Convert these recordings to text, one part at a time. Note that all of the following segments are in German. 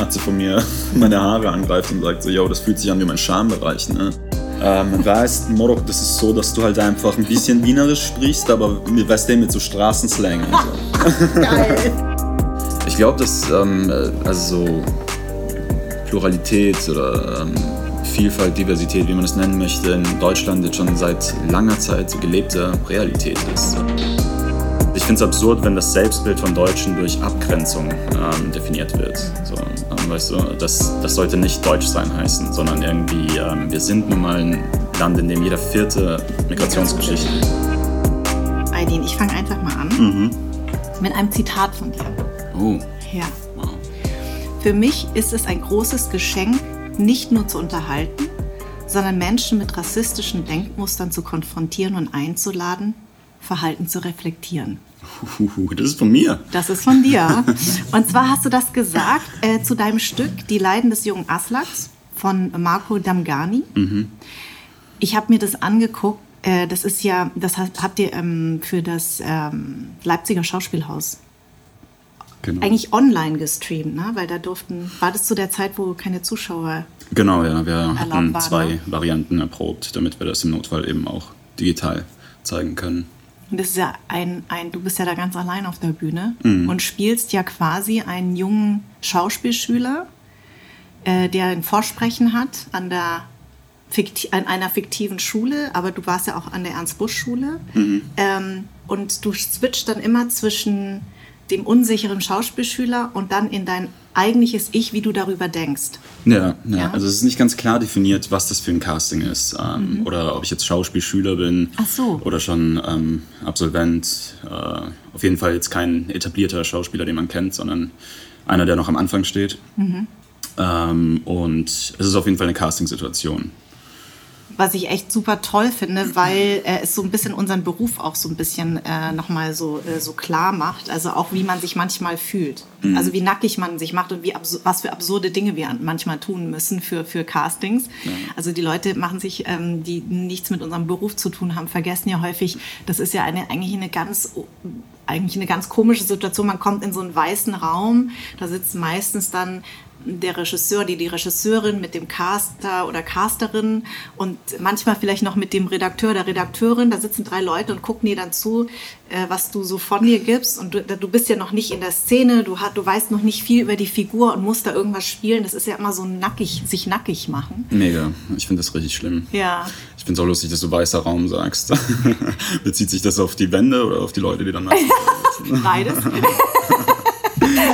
Arzt von mir meine Haare angreift und sagt so, yo, das fühlt sich an wie mein Schambereich, ne? Ähm, man weiß, in Marokko, das ist so, dass du halt einfach ein bisschen Wienerisch sprichst, aber mit, weißt du, mit so Straßenslang und so. Geil. Ich glaube, dass ähm, also so Pluralität oder ähm, Vielfalt, Diversität, wie man es nennen möchte, in Deutschland jetzt schon seit langer Zeit so gelebte Realität ist. Ich finde es absurd, wenn das Selbstbild von Deutschen durch Abgrenzung ähm, definiert wird. So, ähm, weißt du, das, das sollte nicht Deutsch sein heißen, sondern irgendwie, ähm, wir sind nun mal ein Land, in dem jeder vierte Migrationsgeschichte. Aidin, ich fange einfach mal an mhm. mit einem Zitat von dir. Oh. Ja. Wow. Für mich ist es ein großes Geschenk, nicht nur zu unterhalten, sondern Menschen mit rassistischen Denkmustern zu konfrontieren und einzuladen, Verhalten zu reflektieren. Das ist von mir. Das ist von dir. Und zwar hast du das gesagt äh, zu deinem Stück Die Leiden des jungen Aslaks von Marco Damgani. Mhm. Ich habe mir das angeguckt. Äh, das ist ja, das habt ihr ähm, für das ähm, Leipziger Schauspielhaus genau. eigentlich online gestreamt, ne? weil da durften, war das zu der Zeit, wo keine Zuschauer Genau, ja, wir hatten zwei ne? Varianten erprobt, damit wir das im Notfall eben auch digital zeigen können. Und das ist ja ein, ein, du bist ja da ganz allein auf der Bühne mhm. und spielst ja quasi einen jungen Schauspielschüler, äh, der ein Vorsprechen hat an der an einer fiktiven Schule, aber du warst ja auch an der Ernst-Busch-Schule. Mhm. Ähm, und du switcht dann immer zwischen dem unsicheren Schauspielschüler und dann in dein eigentliches Ich, wie du darüber denkst. Ja, ja, ja. also es ist nicht ganz klar definiert, was das für ein Casting ist. Ähm, mhm. Oder ob ich jetzt Schauspielschüler bin so. oder schon ähm, Absolvent. Äh, auf jeden Fall jetzt kein etablierter Schauspieler, den man kennt, sondern einer, der noch am Anfang steht. Mhm. Ähm, und es ist auf jeden Fall eine Castingsituation was ich echt super toll finde, weil äh, es so ein bisschen unseren Beruf auch so ein bisschen äh, nochmal so, äh, so klar macht. Also auch wie man sich manchmal fühlt. Mhm. Also wie nackig man sich macht und wie was für absurde Dinge wir manchmal tun müssen für, für Castings. Ja. Also die Leute machen sich, ähm, die nichts mit unserem Beruf zu tun haben, vergessen ja häufig, das ist ja eine, eigentlich eine ganz eigentlich eine ganz komische Situation. Man kommt in so einen weißen Raum, da sitzen meistens dann der Regisseur, die, die Regisseurin mit dem Caster oder Casterin und manchmal vielleicht noch mit dem Redakteur, der Redakteurin. Da sitzen drei Leute und gucken dir dann zu, äh, was du so von dir gibst. Und du, du bist ja noch nicht in der Szene, du, hast, du weißt noch nicht viel über die Figur und musst da irgendwas spielen. Das ist ja immer so nackig, sich nackig machen. Mega, ich finde das richtig schlimm. Ja. Ich finde es auch lustig, dass du weißer Raum sagst. Bezieht sich das auf die Wände oder auf die Leute, die dann Beides.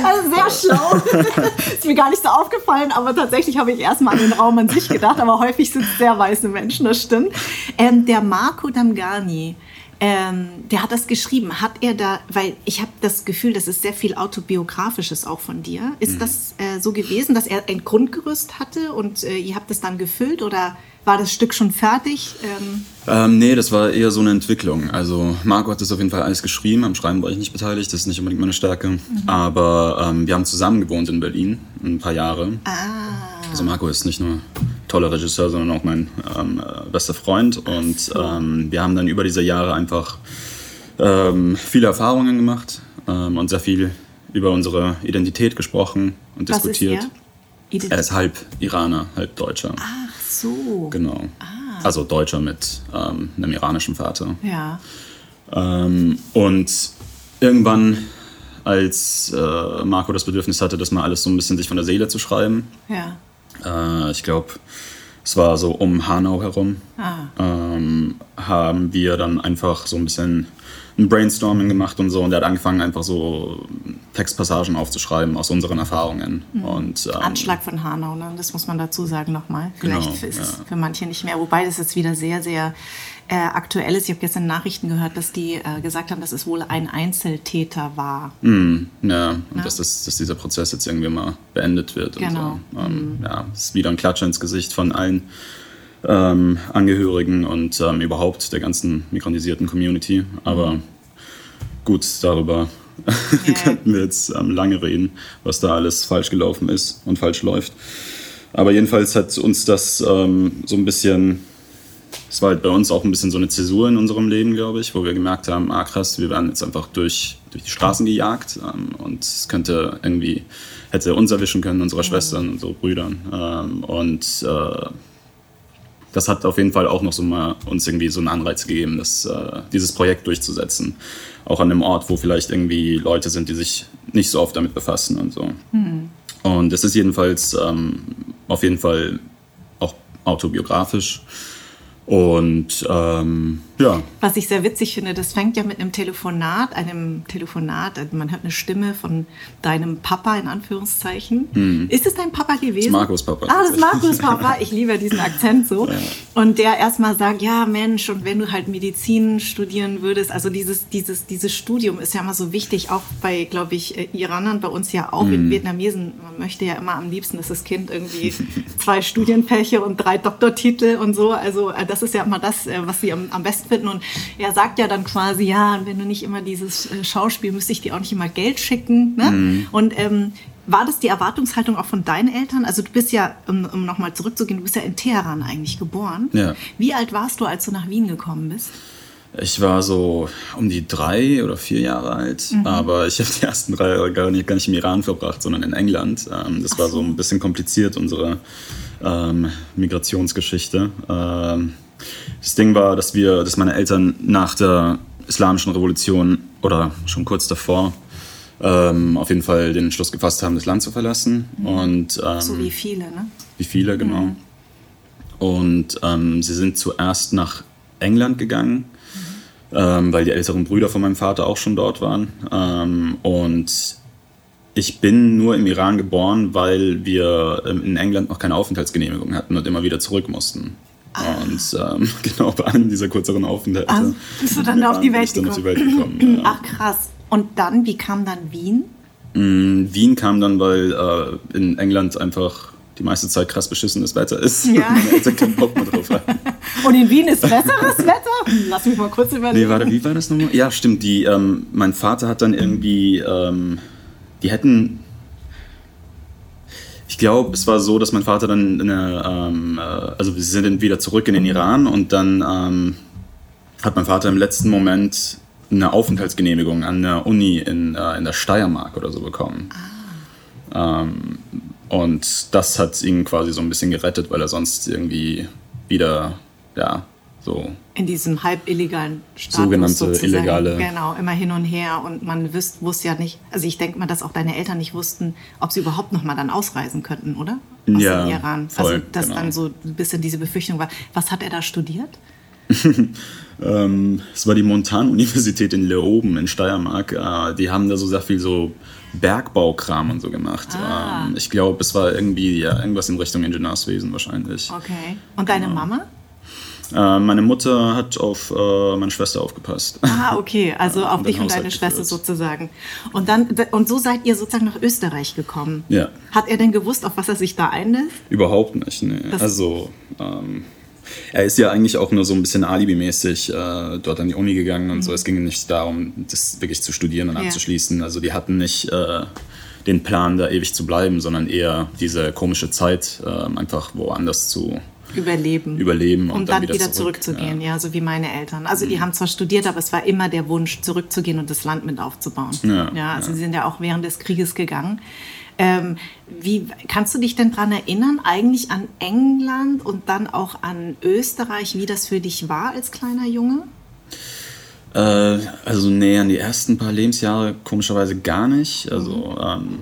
Also sehr schlau. ist mir gar nicht so aufgefallen, aber tatsächlich habe ich erstmal an den Raum an sich gedacht, aber häufig sind es sehr weiße Menschen, das stimmt. Ähm, der Marco Damgani, ähm, der hat das geschrieben. Hat er da, weil ich habe das Gefühl, das ist sehr viel autobiografisches auch von dir. Ist mhm. das äh, so gewesen, dass er ein Grundgerüst hatte und äh, ihr habt es dann gefüllt oder war das Stück schon fertig? Ähm ähm, nee, das war eher so eine Entwicklung. Also Marco hat das auf jeden Fall alles geschrieben. Am Schreiben war ich nicht beteiligt, das ist nicht unbedingt meine Stärke. Mhm. Aber ähm, wir haben zusammen gewohnt in Berlin ein paar Jahre. Ah. Also Marco ist nicht nur toller Regisseur, sondern auch mein ähm, äh, bester Freund. Und so. Ähm, wir haben dann über diese Jahre einfach ähm, viele Erfahrungen gemacht ähm, und sehr viel über unsere Identität gesprochen und Was diskutiert. Ist er? er ist halb Iraner, halb Deutscher. Ah so. Genau. Ah. Also Deutscher mit ähm, einem iranischen Vater. Ja. Ähm, und irgendwann, als äh, Marco das Bedürfnis hatte, das mal alles so ein bisschen sich von der Seele zu schreiben, ja. Äh, ich glaube, es war so um Hanau herum, ah. ähm, haben wir dann einfach so ein bisschen ein Brainstorming gemacht und so. Und der hat angefangen, einfach so Textpassagen aufzuschreiben aus unseren Erfahrungen. Mhm. Und, ähm, Anschlag von Hanau, ne? das muss man dazu sagen nochmal. Vielleicht genau, ist es für manche nicht mehr. Wobei das jetzt wieder sehr, sehr äh, aktuell ist. Ich habe gestern Nachrichten gehört, dass die äh, gesagt haben, dass es wohl ein Einzeltäter war. Mm, ja, und ja? Dass, das, dass dieser Prozess jetzt irgendwie mal beendet wird. Genau. So. Ähm, mm. Ja, es ist wieder ein Klatscher ins Gesicht von allen ähm, Angehörigen und ähm, überhaupt der ganzen migrantisierten Community. Aber mhm. gut, darüber yeah. könnten wir jetzt ähm, lange reden, was da alles falsch gelaufen ist und falsch läuft. Aber jedenfalls hat uns das ähm, so ein bisschen, es war halt bei uns auch ein bisschen so eine Zäsur in unserem Leben, glaube ich, wo wir gemerkt haben, ah krass, wir werden jetzt einfach durch, durch die Straßen gejagt ähm, und es könnte irgendwie, hätte uns erwischen können, unsere mhm. Schwestern, unsere Brüdern. Ähm, und äh, das hat auf jeden Fall auch noch so mal uns irgendwie so einen Anreiz gegeben, das, äh, dieses Projekt durchzusetzen. Auch an einem Ort, wo vielleicht irgendwie Leute sind, die sich nicht so oft damit befassen und so. Mhm. Und es ist jedenfalls ähm, auf jeden Fall auch autobiografisch. Und ähm, ja. Was ich sehr witzig finde, das fängt ja mit einem Telefonat, einem Telefonat, also man hört eine Stimme von deinem Papa in Anführungszeichen. Mhm. Ist es dein Papa gewesen? Das ist Markus Papa. Ah, das ist Markus Papa. Ich liebe diesen Akzent so. Ja. Und der erstmal sagt, ja Mensch, und wenn du halt Medizin studieren würdest, also dieses, dieses, dieses Studium ist ja immer so wichtig, auch bei, glaube ich, äh, Iranern, bei uns ja auch, mhm. Vietnamesen, man möchte ja immer am liebsten, dass das Kind irgendwie zwei Studienfächer und drei Doktortitel und so, also äh, das ist ja immer das, äh, was sie am, am besten finden. Und er sagt ja dann quasi, ja, wenn du nicht immer dieses äh, Schauspiel, müsste ich dir auch nicht immer Geld schicken. Ne? Mhm. Und ähm, war das die Erwartungshaltung auch von deinen Eltern? Also du bist ja, um, um nochmal zurückzugehen, du bist ja in Teheran eigentlich geboren. Ja. Wie alt warst du, als du nach Wien gekommen bist? Ich war so um die drei oder vier Jahre alt, mhm. aber ich habe die ersten drei Jahre gar nicht, gar nicht im Iran verbracht, sondern in England. Ähm, das Ach war so ein bisschen kompliziert, unsere ähm, Migrationsgeschichte. Ähm, das Ding war, dass wir, dass meine Eltern nach der Islamischen Revolution oder schon kurz davor ähm, auf jeden Fall den Entschluss gefasst haben, das Land zu verlassen. Mhm. Und, ähm, so wie viele, ne? Wie viele, genau. Mhm. Und ähm, sie sind zuerst nach England gegangen, mhm. ähm, weil die älteren Brüder von meinem Vater auch schon dort waren. Ähm, und ich bin nur im Iran geboren, weil wir ähm, in England noch keine Aufenthaltsgenehmigung hatten und immer wieder zurück mussten. Und ähm, genau bei einem dieser kürzeren Aufenthalte. Ah, bist du dann auf die Welt gekommen? Auf die Welt gekommen. Ach krass. Und dann, wie kam dann Wien? Mm, Wien kam dann, weil äh, in England einfach die meiste Zeit krass beschissenes Wetter ist. Ja. Meine Eltern keinen Bock mehr drauf. Und in Wien ist besseres Wetter? Lass mich mal kurz überlegen. Nee, warte, wie war das nochmal? Ja, stimmt. Die, ähm, mein Vater hat dann irgendwie, ähm, die hätten ich glaube, es war so, dass mein Vater dann, eine, ähm, äh, also wir sind dann wieder zurück in den Iran und dann ähm, hat mein Vater im letzten Moment eine Aufenthaltsgenehmigung an der Uni in, äh, in der Steiermark oder so bekommen. Ah. Ähm, und das hat ihn quasi so ein bisschen gerettet, weil er sonst irgendwie wieder, ja, so. In diesem halb illegalen Status Sogenannte sozusagen. illegale. Genau, immer hin und her und man wüsste, wusste ja nicht, also ich denke mal, dass auch deine Eltern nicht wussten, ob sie überhaupt noch mal dann ausreisen könnten, oder? Aus ja, dem Iran. Voll, also, dass genau. dann so ein bisschen diese Befürchtung war. Was hat er da studiert? ähm, es war die Montanuniversität in Leoben in Steiermark. Äh, die haben da so sehr viel so Bergbaukram und so gemacht. Ah. Ähm, ich glaube, es war irgendwie ja, irgendwas in Richtung Ingenieurswesen wahrscheinlich. Okay. Und deine genau. Mama? Äh, meine Mutter hat auf äh, meine Schwester aufgepasst. Ah, okay, also auf dich und deine Schwester geführt. sozusagen. Und dann und so seid ihr sozusagen nach Österreich gekommen. Ja. Hat er denn gewusst, auf was er sich da einlässt? Überhaupt nicht, nee. Das also ähm, er ist ja eigentlich auch nur so ein bisschen alibimäßig äh, dort an die Uni gegangen und mhm. so. Es ging nicht darum, das wirklich zu studieren und ja. abzuschließen. Also die hatten nicht äh, den Plan, da ewig zu bleiben, sondern eher diese komische Zeit äh, einfach woanders zu überleben. Überleben und um dann, dann, wieder, zurück. zurückzugehen, ja. ja. so wie meine Eltern. Also mhm. die haben zwar studiert, aber es war immer der Wunsch, zurückzugehen und das Land mit aufzubauen. Ja, ja also ja. sie sind ja auch während des Krieges gegangen. Ähm, wie kannst du dich denn daran erinnern, eigentlich an England und dann auch an Österreich, wie das für dich war als kleiner Junge? Äh, also nee, an die ersten paar Lebensjahre komischerweise gar nicht. Also mhm. ähm,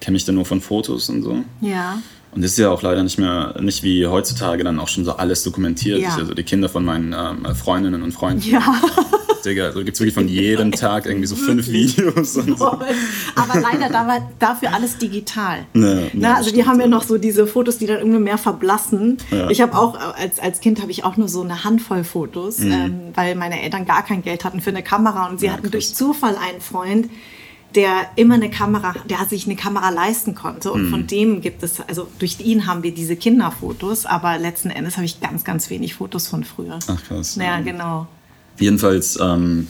kenne mich da nur von Fotos und so. Ja. Und es ist ja auch leider nicht mehr, nicht wie heutzutage dann auch schon so alles dokumentiert. Ja. Also die Kinder von meinen ähm, Freundinnen und Freunden. Ja. Digga, also gibt es wirklich von jedem Tag irgendwie so fünf Videos und so. Aber leider da war dafür alles digital. Ja, ja, Na, also das wir haben ja noch so diese Fotos, die dann irgendwie mehr verblassen. Ja. Ich habe auch, als, als Kind habe ich auch nur so eine Handvoll Fotos, Mhm. ähm, weil meine Eltern gar kein Geld hatten für eine Kamera und sie Ja, hatten krass. durch Zufall einen Freund, der immer eine Kamera, der sich eine Kamera leisten konnte und Mhm. von dem gibt es, also durch ihn haben wir diese Kinderfotos, aber letzten Endes habe ich ganz, ganz wenig Fotos von früher. Ach krass. Ja, genau. Jedenfalls ähm,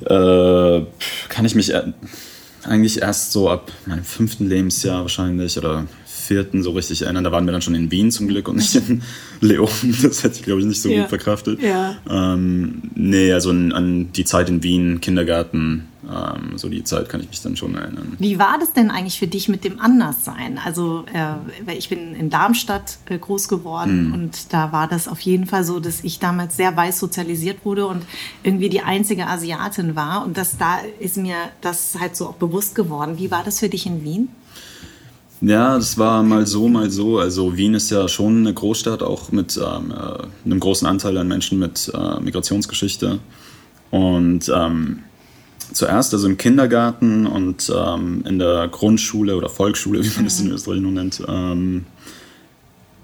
äh, kann ich mich äh, eigentlich erst so ab meinem fünften Lebensjahr wahrscheinlich oder vierten so richtig erinnern. Da waren wir dann schon in Wien zum Glück und nicht in Leon. Das hätte ich, glaube ich, nicht so Ja. gut verkraftet. Ja. Ähm, nee, also an, an die Zeit in Wien, Kindergarten, ähm, so die Zeit kann ich mich dann schon erinnern. Wie war das denn eigentlich für dich mit dem Anderssein? Also, äh, weil ich bin in Darmstadt äh, groß geworden und da war das auf jeden Fall so, dass ich damals sehr weiß sozialisiert wurde und irgendwie die einzige Asiatin war. Und das, da ist mir das halt so auch bewusst geworden. Wie war das für dich in Wien? Ja, das war mal so, mal so. Also Wien ist ja schon eine Großstadt, auch mit ähm, äh, einem großen Anteil an Menschen mit äh, Migrationsgeschichte. Und ähm, zuerst also im Kindergarten und ähm, in der Grundschule oder Volksschule, wie man das in Österreich nun nennt, ähm,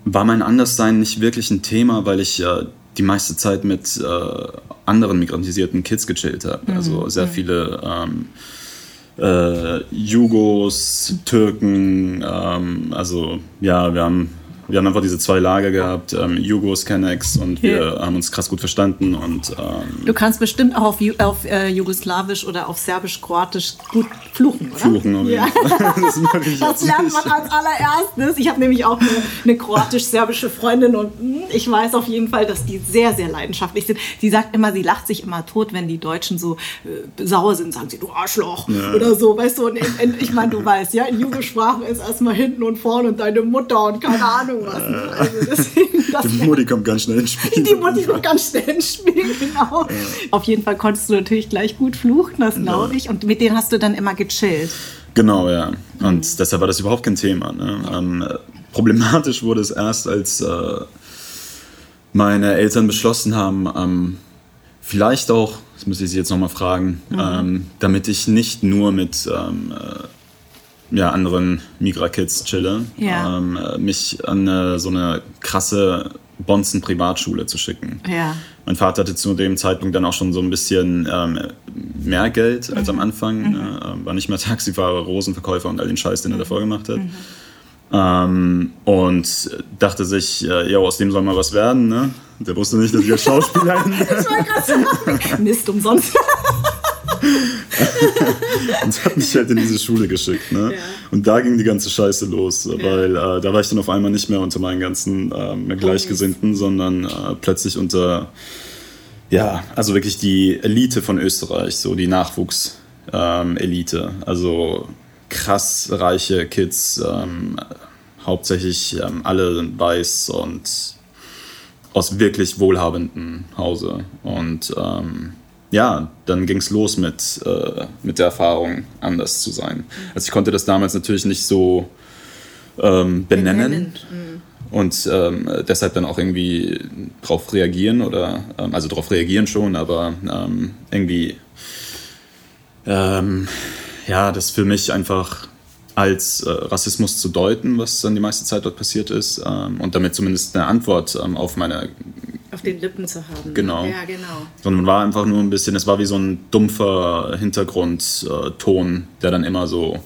war mein Anderssein nicht wirklich ein Thema, weil ich äh, die meiste Zeit mit äh, anderen migrantisierten Kids gechillt habe. Also sehr viele ähm, äh, Jugos, Türken, ähm, also ja, wir haben, wir haben einfach diese zwei Lager gehabt, ähm, Jugos, Kennex und wir haben uns krass gut verstanden und ähm, Du kannst bestimmt auch auf, Ju auf äh, Jugoslawisch oder auf Serbisch-Kroatisch gut fluchen, oder? fluchen auf Ja. Das Das lernt man als allererstes. Ich habe nämlich auch eine, eine kroatisch-serbische Freundin und hm, ich weiß auf jeden Fall, dass die sehr, sehr leidenschaftlich sind. Sie sagt immer, sie lacht sich immer tot, wenn die Deutschen so äh, sauer sind, sagen sie, du Arschloch oder so, weißt du. Und in, in, ich meine, du weißt, ja, in Jugendsprache ist erstmal hinten und vorne und deine Mutter und keine Ahnung was. ne? Also deswegen, Die Mutti kommt ganz schnell ins Spiel. die Mutti noch ganz schnell ins Spiel, genau. Auf jeden Fall konntest du natürlich gleich gut fluchen, das glaube ich. Und mit denen hast du dann immer gechillt. Genau, ja. Und deshalb war das überhaupt kein Thema. Ne? Ähm, äh, problematisch wurde es erst, als äh, meine Eltern beschlossen haben, ähm, vielleicht auch, das müsste ich Sie jetzt nochmal fragen, ähm, damit ich nicht nur mit ähm, äh, ja, anderen Migra-Kids chille, Ja. ähm, äh, mich an eine, so eine krasse Bonzen-Privatschule zu schicken. Ja. Mein Vater hatte zu dem Zeitpunkt dann auch schon so ein bisschen ähm, mehr Geld als am Anfang. Ne? Ähm, war nicht mehr Taxifahrer, Rosenverkäufer und all den Scheiß, den er davor gemacht hat. Ähm, und dachte sich, äh, ja, aus dem soll mal was werden. Ne? Der wusste nicht, dass ich als Schauspieler Mist umsonst. und hat mich halt in diese Schule geschickt. Ne? Ja. Und da ging die ganze Scheiße los, weil äh, da war ich dann auf einmal nicht mehr unter meinen ganzen ähm, Gleichgesinnten, sondern äh, plötzlich unter, ja, also wirklich die Elite von Österreich, so die Nachwuchs-Elite. also krass reiche Kids, ähm, hauptsächlich ähm, alle weiß und aus wirklich wohlhabendem Hause. Und ähm, ja, dann ging es los mit, äh, mit der Erfahrung, anders zu sein. Also ich konnte das damals natürlich nicht so ähm, benennen, und ähm, deshalb dann auch irgendwie drauf reagieren oder, ähm, also darauf reagieren schon, aber ähm, irgendwie, ähm, ja, das für mich einfach als äh, Rassismus zu deuten, was dann die meiste Zeit dort passiert ist ähm, und damit zumindest eine Antwort auf meine Auf den Lippen zu haben. Genau. Ja, genau. sondern war einfach nur ein bisschen, es war wie so ein dumpfer Hintergrundton, der dann immer so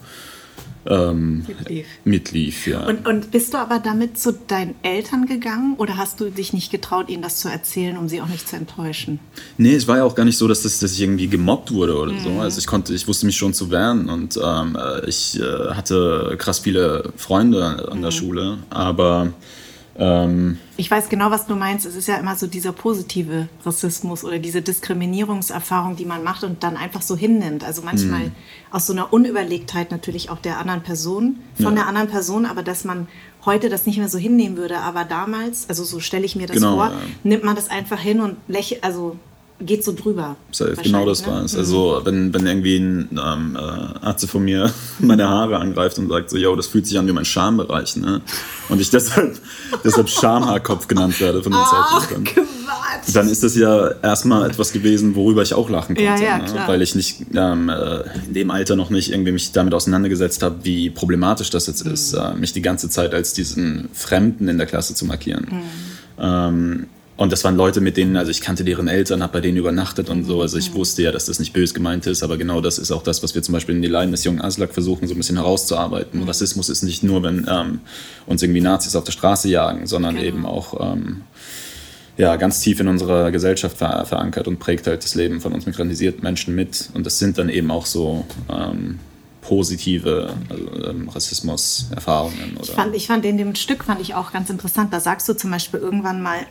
ähm, Mitlief. mitlief. Ja. Und, und bist du aber damit zu deinen Eltern gegangen oder hast du dich nicht getraut, ihnen das zu erzählen, um sie auch nicht zu enttäuschen? nee, es war ja auch gar nicht so, dass, das, dass ich irgendwie gemobbt wurde oder so. Also ich konnte, ich wusste mich schon zu wehren und ähm, äh, ich äh, hatte krass viele Freunde an der Schule, aber ähm, Ich weiß genau, was du meinst. Es ist ja immer so dieser positive Rassismus oder diese Diskriminierungserfahrung, die man macht und dann einfach so hinnimmt. Also manchmal Mhm. aus so einer Unüberlegtheit natürlich auch der anderen Person, von Ja. der anderen Person, aber dass man heute das nicht mehr so hinnehmen würde. Aber damals, also so stelle ich mir das Genau, vor, ja. nimmt man das einfach hin und lächelt, also geht so drüber. Genau das ne? war es. Also wenn, wenn irgendwie ein ähm, äh, Arzt von mir meine Haare angreift und sagt so, yo, das fühlt sich an wie mein Schambereich, ne? Und ich deshalb, deshalb Schamhaarkopf genannt werde von dem Zeitpunkt an. Dann ist das ja erstmal etwas gewesen, worüber ich auch lachen konnte. Ja, ja, ne? Weil ich nicht ähm, äh, in dem Alter noch nicht irgendwie mich damit auseinandergesetzt habe, wie problematisch das jetzt mhm. ist, äh, mich die ganze Zeit als diesen Fremden in der Klasse zu markieren. Mhm. Ähm, und das waren Leute, mit denen, also ich kannte deren Eltern, habe bei denen übernachtet und so. Also ich wusste ja, dass das nicht böse gemeint ist, aber genau das ist auch das, was wir zum Beispiel in die Leiden des jungen Aslak versuchen, so ein bisschen herauszuarbeiten. Mhm. Rassismus ist nicht nur, wenn ähm, uns irgendwie Nazis auf der Straße jagen, sondern genau. eben auch ähm, ja, ganz tief in unserer Gesellschaft ver verankert und prägt halt das Leben von uns migrantisierten Menschen mit. Und das sind dann eben auch so ähm, positive also, ähm, Rassismus-Erfahrungen. Ich fand, ich fand in dem Stück fand ich auch ganz interessant. Da sagst du zum Beispiel irgendwann mal,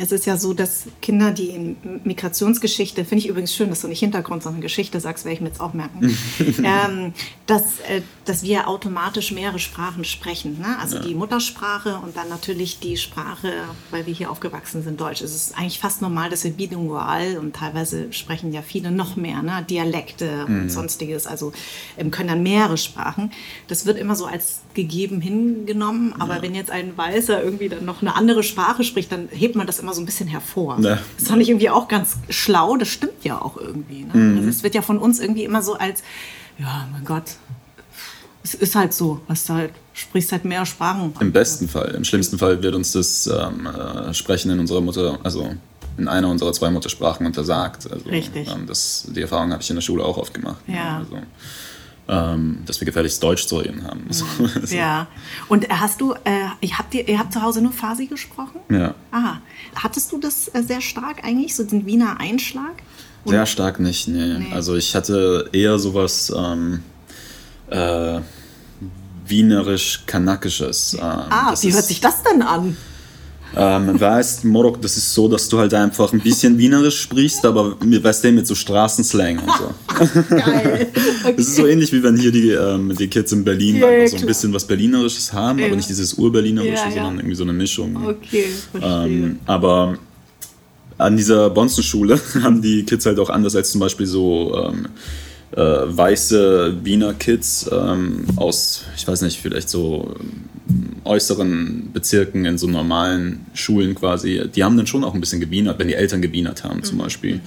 es ist ja so, dass Kinder, die in Migrationsgeschichte, finde ich übrigens schön, dass du nicht Hintergrund, sondern Geschichte sagst, werde ich mir jetzt auch merken, ähm, dass, äh, dass wir automatisch mehrere Sprachen sprechen. Ne? Also ja. die Muttersprache und dann natürlich die Sprache, weil wir hier aufgewachsen sind, Deutsch. Es ist eigentlich fast normal, dass wir bilingual und teilweise sprechen ja viele noch mehr, ne? Dialekte mhm. und sonstiges, also ähm, können dann mehrere Sprachen. Das wird immer so als gegeben hingenommen, aber ja. wenn jetzt ein Weißer irgendwie dann noch eine andere Sprache spricht, dann hebt hebt man das immer so ein bisschen hervor. Ja. Das fand ich irgendwie auch ganz schlau. Das stimmt ja auch irgendwie. Ne? Mhm. Also es wird ja von uns irgendwie immer so als, ja, mein Gott, es ist halt so, was du halt sprichst halt mehr Sprachen. Im besten Fall. Im schlimmsten Fall wird uns das ähm, äh, Sprechen in unserer Mutter, also in einer unserer zwei Muttersprachen untersagt. Also, Richtig. Ähm, das, die Erfahrung habe ich in der Schule auch oft gemacht. Ja. Also, ähm, dass wir gefährliches Deutsch zu reden haben. So. Ja. Und hast du, äh, habt ihr, ihr habt zu Hause nur Farsi gesprochen? Ja. Aha. Hattest du das äh, sehr stark eigentlich, so den Wiener Einschlag? Oder? Sehr stark nicht, nee. nee. Also ich hatte eher sowas ähm, äh, wienerisch-kanakisches. Ähm, ah, wie hört sich das denn an? Ähm, weißt, Morok, das ist so, dass du halt einfach ein bisschen Wienerisch sprichst, aber weißt du, mit so Straßenslang und so. Geil. Okay. Das ist so ähnlich wie wenn hier die, ähm, die Kids in Berlin ja, einfach so ein bisschen was Berlinerisches haben, ja. aber nicht dieses Urberlinerische, ja, sondern irgendwie so eine Mischung. Okay, verstehe. Ähm, aber an dieser Bonzenschule haben die Kids halt auch anders als zum Beispiel so ähm, äh, weiße Wiener Kids ähm, aus, ich weiß nicht, vielleicht so äußeren Bezirken, in so normalen Schulen quasi, die haben dann schon auch ein bisschen gewienert, wenn die Eltern gewienert haben zum mhm. Beispiel.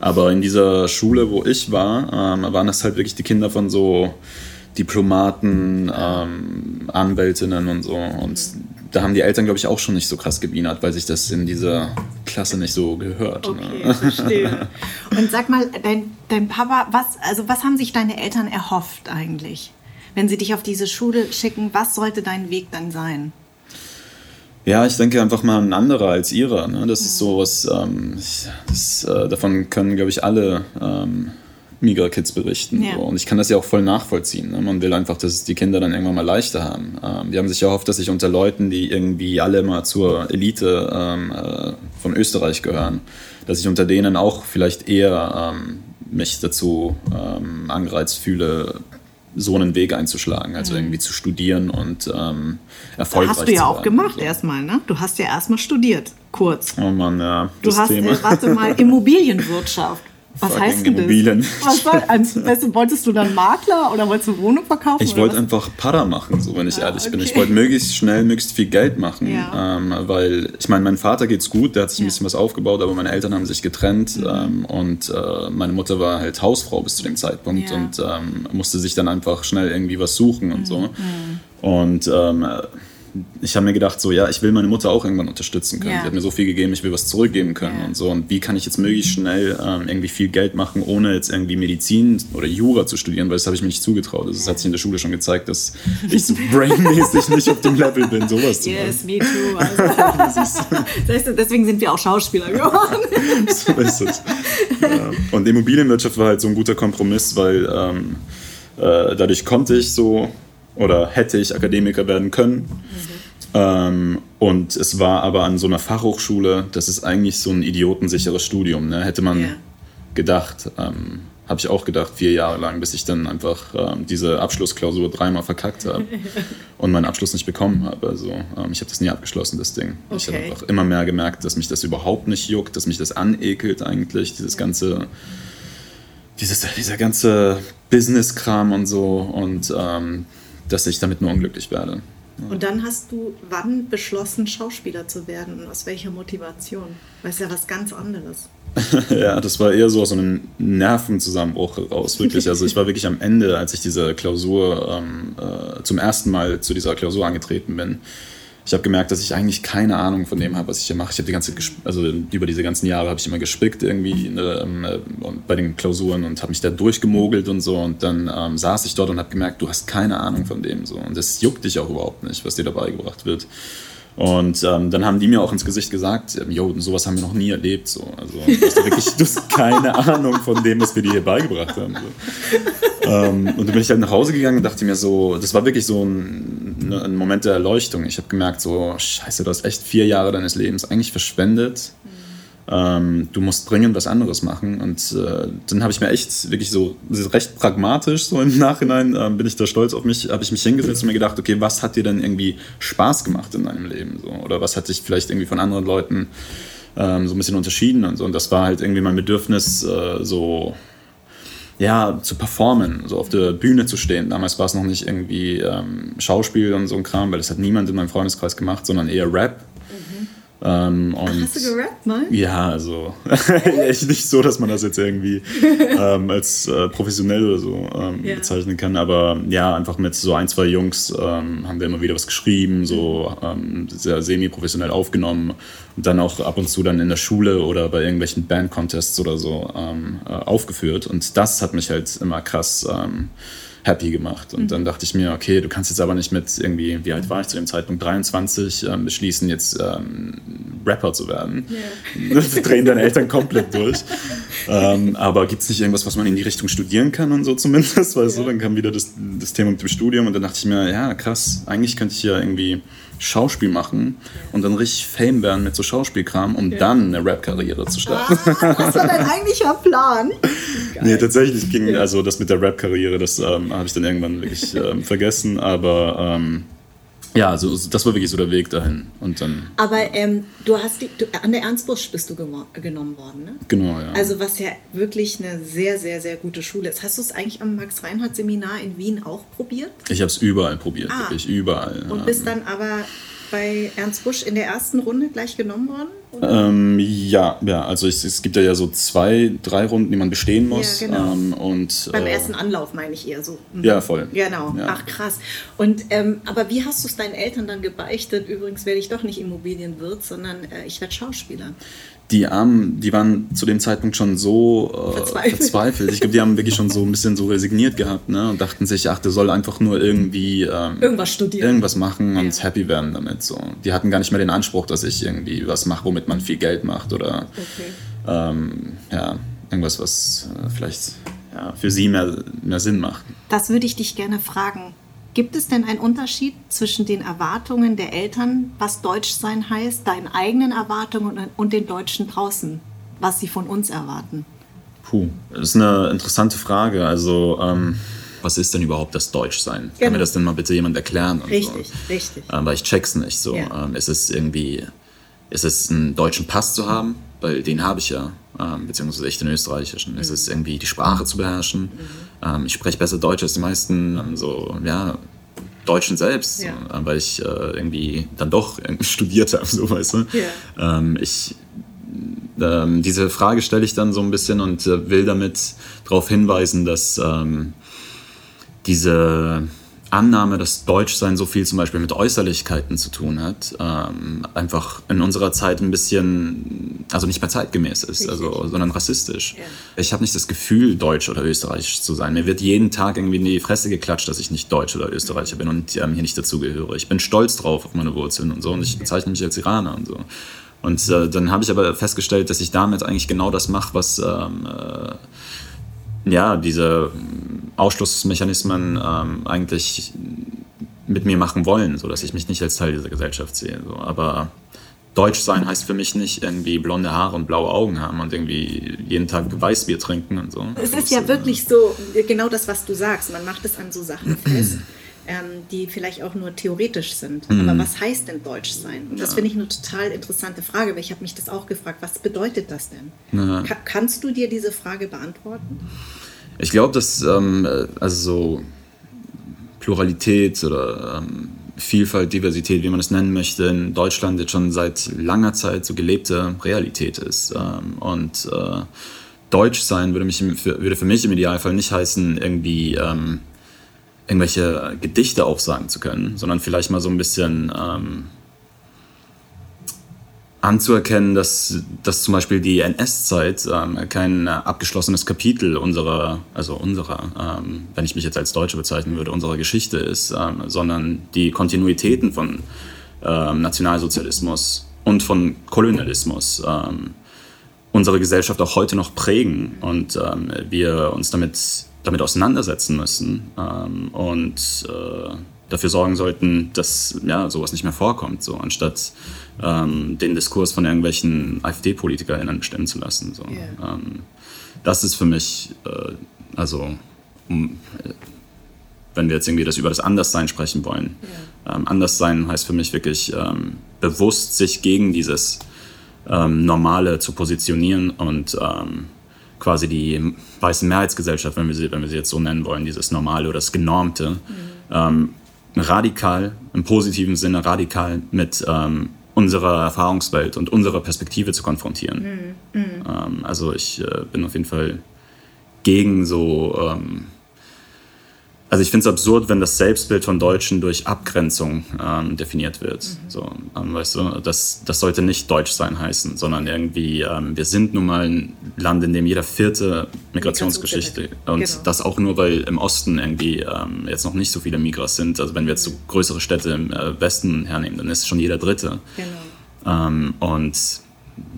Aber in dieser Schule, wo ich war, ähm, waren das halt wirklich die Kinder von so Diplomaten, ähm, Anwältinnen und so. Und mhm. da haben die Eltern, glaube ich, auch schon nicht so krass gewienert, weil sich das in dieser Klasse nicht so gehört. Ne? Okay, ne? verstehe. Und sag mal, dein, dein Papa, was, also was haben sich deine Eltern erhofft eigentlich? Wenn sie dich auf diese Schule schicken, was sollte dein Weg dann sein? Ja, ich denke einfach mal ein anderer als ihrer. Ne? Das mhm. ist so was, ähm, das, äh, davon können, glaube ich, alle ähm, Migra-Kids berichten. Ja. So. Und ich kann das ja auch voll nachvollziehen. Ne? Man will einfach, dass die Kinder dann irgendwann mal leichter haben. Ähm, die haben sich ja erhofft, dass ich unter Leuten, die irgendwie alle mal zur Elite ähm, äh, von Österreich gehören, dass ich unter denen auch vielleicht eher ähm, mich dazu ähm, angereizt fühle, so einen Weg einzuschlagen, also mhm. irgendwie zu studieren und ähm, erfolgreich zu sein. Hast du ja auch gemacht so. erstmal, ne? Du hast ja erstmal studiert, kurz. Oh Mann, ja. Du hast, Thema. Äh, warte mal, Immobilienwirtschaft. Was heißt denn Immobilien. das? Was soll, also, wolltest du dann Makler oder wolltest du Wohnung verkaufen? Ich wollte einfach Para machen, so wenn ich ja, ehrlich okay. bin. Ich wollte möglichst schnell, möglichst viel Geld machen, ja. ähm, weil ich meine, meinem Vater geht's gut, der hat sich ja. ein bisschen was aufgebaut, aber meine Eltern haben sich getrennt mhm. ähm, und äh, meine Mutter war halt Hausfrau bis zu dem Zeitpunkt und ähm, musste sich dann einfach schnell irgendwie was suchen und mhm. so. Mhm. Und ähm, ich habe mir gedacht, so, ja, ich will meine Mutter auch irgendwann unterstützen können. Ja. Die hat mir so viel gegeben, ich will was zurückgeben können ja. und so. Und wie kann ich jetzt möglichst schnell ähm, irgendwie viel Geld machen, ohne jetzt irgendwie Medizin oder Jura zu studieren, weil das habe ich mir nicht zugetraut. Das ja. hat sich in der Schule schon gezeigt, dass ich so brainmäßig nicht auf dem Level bin, sowas zu machen. Yes, me too. Also. Deswegen sind wir auch Schauspieler geworden. so ist es. Ja. Und Immobilienwirtschaft war halt so ein guter Kompromiss, weil ähm, äh, dadurch konnte ich so oder hätte ich Akademiker werden können. Mhm. Ähm, und es war aber an so einer Fachhochschule, das ist eigentlich so ein idiotensicheres Studium, ne? hätte man yeah. gedacht. Ähm, habe ich auch gedacht, vier Jahre lang, bis ich dann einfach ähm, diese Abschlussklausur dreimal verkackt habe und meinen Abschluss nicht bekommen habe. Also ähm, ich habe das nie abgeschlossen, das Ding. Okay. Ich habe einfach immer mehr gemerkt, dass mich das überhaupt nicht juckt, dass mich das anekelt eigentlich, dieses ganze, dieses, dieser ganze Business-Kram und so und ähm, dass ich damit nur unglücklich werde. Und dann hast du wann beschlossen, Schauspieler zu werden und aus welcher Motivation? Weil es ja was ganz anderes. ja, das war eher so aus einem Nervenzusammenbruch raus, wirklich. Also ich war wirklich am Ende, als ich diese Klausur ähm, äh, zum ersten Mal zu dieser Klausur angetreten bin. Ich habe gemerkt, dass ich eigentlich keine Ahnung von dem habe, was ich hier mache. Ich habe die ganze, also über diese ganzen Jahre habe ich immer gespickt irgendwie ne, äh, bei den Klausuren und habe mich da durchgemogelt und so. Und dann ähm, saß ich dort und habe gemerkt, du hast keine Ahnung von dem so. Und das juckt dich auch überhaupt nicht, was dir dabei gebracht wird. Und ähm, dann haben die mir auch ins Gesicht gesagt, ähm, jo, sowas haben wir noch nie erlebt. So. Also du hast wirklich du hast keine Ahnung von dem, was wir dir hier beigebracht haben. So. ähm, und dann bin ich halt nach Hause gegangen und dachte mir so, das war wirklich so ein, ne, ein Moment der Erleuchtung. Ich habe gemerkt, so, scheiße, du hast echt vier Jahre deines Lebens eigentlich verschwendet. Mhm ähm, du musst dringend was anderes machen. Und äh, dann habe ich mir echt wirklich so recht pragmatisch, so im Nachhinein äh, bin ich da stolz auf mich, habe ich mich hingesetzt und mir gedacht, okay, was hat dir denn irgendwie Spaß gemacht in deinem Leben? So? Oder was hat dich vielleicht irgendwie von anderen Leuten ähm, so ein bisschen unterschieden und so. Und das war halt irgendwie mein Bedürfnis, äh, so ja, zu performen, so auf der Bühne zu stehen. Damals war es noch nicht irgendwie ähm, Schauspiel und so ein Kram, weil das hat niemand in meinem Freundeskreis gemacht, sondern eher Rap. Ähm, Ach, hast du gerappt mal? Ja, also echt nicht so, dass man das jetzt irgendwie ähm, als äh, professionell oder so ähm, ja. bezeichnen kann, aber ja, einfach mit so ein, zwei Jungs ähm, haben wir immer wieder was geschrieben, so ähm, sehr semi-professionell aufgenommen und dann auch ab und zu dann in der Schule oder bei irgendwelchen Band-Contests oder so ähm, äh, aufgeführt und das hat mich halt immer krass happy gemacht. Und mhm. dann dachte ich mir, okay, du kannst jetzt aber nicht mit irgendwie, wie alt war ich zu dem Zeitpunkt, 23, ähm, beschließen, jetzt ähm, Rapper zu werden. Yeah. Das drehen deine Eltern komplett durch. ähm, aber gibt es nicht irgendwas, was man in die Richtung studieren kann und so zumindest? Weißt yeah. du, dann kam wieder das, das Thema mit dem Studium und dann dachte ich mir, ja, krass, eigentlich könnte ich ja irgendwie Schauspiel machen und dann richtig Fame werden mit so Schauspielkram, um ja. dann eine Rap-Karriere zu starten. Ah, das war dein eigentlicher Plan. Geil. Nee, tatsächlich ging, also das mit der Rap-Karriere, das ähm, habe ich dann irgendwann wirklich ähm, vergessen, aber ähm, ja, also das war wirklich so der Weg dahin. Und dann, Aber ähm, du hast die, du, an der Ernst Busch bist du genommen worden, ne? Genau, ja. Also was ja wirklich eine sehr, sehr, sehr gute Schule ist. Hast du es eigentlich am Max-Reinhardt-Seminar in Wien auch probiert? Ich habe es überall probiert, ah. wirklich überall. Und bist dann aber bei Ernst Busch in der ersten Runde gleich genommen worden? Ähm, ja, ja, also es, es, gibt ja so zwei, drei Runden, die man bestehen muss. Ja, genau. Ähm, und, Beim äh, ersten Anlauf meine ich eher so. Mhm. Ja, voll. Genau. Ja. Ach krass. Und ähm, aber wie hast du es deinen Eltern dann gebeichtet? Übrigens werde ich doch nicht Immobilienwirt, sondern äh, ich werde Schauspieler die Armen, die waren zu dem Zeitpunkt schon so äh, verzweifelt. verzweifelt. Ich glaube, die haben wirklich schon so ein bisschen so resigniert gehabt ne? und dachten sich, ach, der soll einfach nur irgendwie ähm, irgendwas studieren, irgendwas machen und ja. happy werden damit. So. Die hatten gar nicht mehr den Anspruch, dass ich irgendwie was mache, womit man viel Geld macht oder okay. ähm, ja, irgendwas, was äh, vielleicht ja, für sie mehr, mehr Sinn macht. Das würde ich dich gerne fragen. Gibt es denn einen Unterschied zwischen den Erwartungen der Eltern, was Deutsch sein heißt, deinen eigenen Erwartungen und den Deutschen draußen, was sie von uns erwarten? Puh, das ist eine interessante Frage. Also, ähm, was ist denn überhaupt das Deutschsein? Genau. Kann mir genau. das denn mal bitte jemand erklären? richtig, so? richtig. Ähm, weil ich check's nicht so. Ja. Ähm, ist es irgendwie, ist es einen deutschen Pass zu haben? Weil den habe ich ja, ähm, beziehungsweise echt den österreichischen. Mhm. Ist es irgendwie die Sprache zu beherrschen? Mhm. Ähm, ich spreche besser Deutsch als die meisten, ähm, so, ja, Deutschen selbst, ja. äh, weil ich äh, irgendwie dann doch studiert habe, so weißt du. Ja. Ähm, ich, ähm, diese Frage stelle ich dann so ein bisschen und äh, will damit darauf hinweisen, dass ähm, diese Annahme, dass Deutschsein so viel zum Beispiel mit Äußerlichkeiten zu tun hat, ähm, einfach in unserer Zeit ein bisschen, also nicht mehr zeitgemäß ist, also, sondern rassistisch. Ja. Ich habe nicht das Gefühl, deutsch oder österreichisch zu sein. Mir wird jeden Tag irgendwie in die Fresse geklatscht, dass ich nicht deutsch oder Österreicher bin und ähm, hier nicht dazugehöre. Ich bin stolz drauf auf meine Wurzeln und so und ich bezeichne mich als Iraner und so. Und äh, dann habe ich aber festgestellt, dass ich damit eigentlich genau das mache, was ähm, äh, ja, diese Ausschlussmechanismen ähm, eigentlich mit mir machen wollen, sodass ich mich nicht als Teil dieser Gesellschaft sehe. So. Aber Deutsch sein heißt für mich nicht irgendwie blonde Haare und blaue Augen haben und irgendwie jeden Tag Weißbier trinken und so. Es ist ja wirklich so, genau das, was du sagst. Man macht es an so Sachen fest, ähm, die vielleicht auch nur theoretisch sind. Mhm. Aber was heißt denn Deutsch sein? Und das ja. finde ich eine total interessante Frage, weil ich habe mich das auch gefragt. Was bedeutet das denn? Ja. Ka kannst du dir diese Frage beantworten? Ich glaube, dass ähm, also so Pluralität oder ähm, Vielfalt, Diversität, wie man es nennen möchte, in Deutschland jetzt schon seit langer Zeit so gelebte Realität ist. Ähm, und äh, Deutsch sein würde, mich, würde für mich im Idealfall nicht heißen, irgendwie ähm, irgendwelche Gedichte aufsagen zu können, sondern vielleicht mal so ein bisschen ähm, anzuerkennen, dass, dass zum Beispiel die NS-Zeit ähm, kein abgeschlossenes Kapitel unserer, also unserer, ähm, wenn ich mich jetzt als Deutsche bezeichnen würde, unserer Geschichte ist, ähm, sondern die Kontinuitäten von ähm, Nationalsozialismus und von Kolonialismus ähm, unsere Gesellschaft auch heute noch prägen und wir uns damit, damit auseinandersetzen müssen und äh, dafür sorgen sollten, dass ja, sowas nicht mehr vorkommt, so anstatt ähm, den Diskurs von irgendwelchen AfD-PolitikerInnen bestimmen zu lassen. So. Yeah. Ähm, das ist für mich, äh, also, um, äh, wenn wir jetzt irgendwie das über das Anderssein sprechen wollen. Yeah. Ähm, Anderssein heißt für mich wirklich ähm, bewusst sich gegen dieses ähm, Normale zu positionieren und ähm, quasi die weiße Mehrheitsgesellschaft, wenn wir, sie, wenn wir sie jetzt so nennen wollen, dieses Normale oder das Genormte, mhm radikal, im positiven Sinne radikal mit ähm, unserer Erfahrungswelt und unserer Perspektive zu konfrontieren. Mhm. Mhm. Ähm, also ich äh, bin auf jeden Fall gegen so ähm, also ich finde es absurd, wenn das Selbstbild von Deutschen durch Abgrenzung ähm, definiert wird. Mhm. So, ähm, weißt du, das, das sollte nicht Deutsch sein heißen, sondern irgendwie, ähm, wir sind nun mal ein Land, in dem jeder vierte Migrationsgeschichte und genau. das auch nur, weil im Osten irgendwie ähm, jetzt noch nicht so viele Migras sind. Also wenn wir jetzt so größere Städte im äh, Westen hernehmen, dann ist schon jeder dritte. Genau. Ähm, und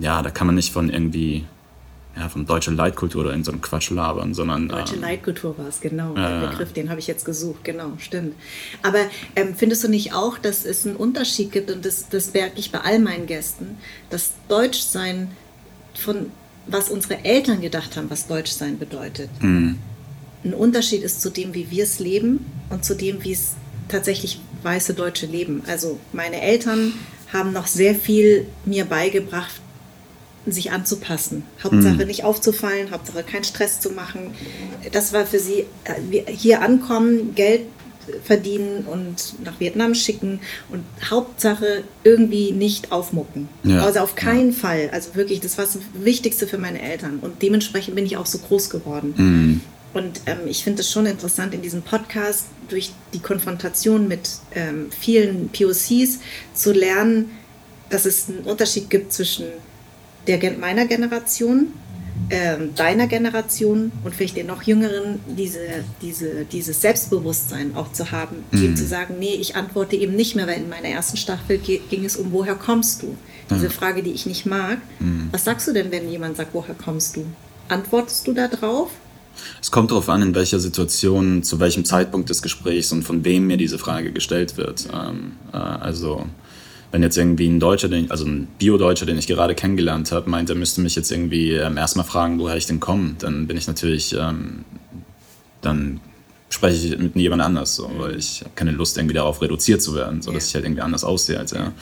ja, da kann man nicht von irgendwie ja, von deutscher Leitkultur oder in so einem Quatsch labern, sondern. Deutsche ähm, Leitkultur war es, genau. Äh, der Begriff, den habe ich jetzt gesucht, genau, stimmt. Aber ähm, findest du nicht auch, dass es einen Unterschied gibt, und das, das merke ich bei all meinen Gästen, dass Deutschsein von was unsere Eltern gedacht haben, was Deutschsein bedeutet, mhm. ein Unterschied ist zu dem, wie wir es leben und zu dem, wie es tatsächlich weiße Deutsche leben. Also meine Eltern haben noch sehr viel mir beigebracht, sich anzupassen. Hauptsache mhm. nicht aufzufallen, Hauptsache keinen Stress zu machen. Das war für sie äh, hier ankommen, Geld verdienen und nach Vietnam schicken und Hauptsache irgendwie nicht aufmucken. Ja. Also auf keinen ja. Fall. Also wirklich, das war das Wichtigste für meine Eltern und dementsprechend bin ich auch so groß geworden. Mhm. Und ähm, ich finde es schon interessant in diesem Podcast durch die Konfrontation mit ähm, vielen POCs zu lernen, dass es einen Unterschied gibt zwischen der, meiner Generation, ähm, deiner Generation und vielleicht den noch jüngeren, diese, diese, dieses Selbstbewusstsein auch zu haben, mhm. eben zu sagen, nee, ich antworte eben nicht mehr, weil in meiner ersten Staffel ging es um, woher kommst du? Diese mhm. Frage, die ich nicht mag. Mhm. Was sagst du denn, wenn jemand sagt, woher kommst du? Antwortest du da drauf? Es kommt darauf an, in welcher Situation, zu welchem Zeitpunkt des Gesprächs und von wem mir diese Frage gestellt wird. Ähm, äh, also wenn jetzt irgendwie ein Deutscher, den, also ein Bio-Deutscher, den ich gerade kennengelernt habe, meint, er müsste mich jetzt irgendwie ähm, erstmal fragen, woher ich denn komme, dann bin ich natürlich, ähm, dann spreche ich mit jemand anders, so, weil ich habe keine Lust, irgendwie darauf reduziert zu werden, so dass ich halt irgendwie anders aussehe als er.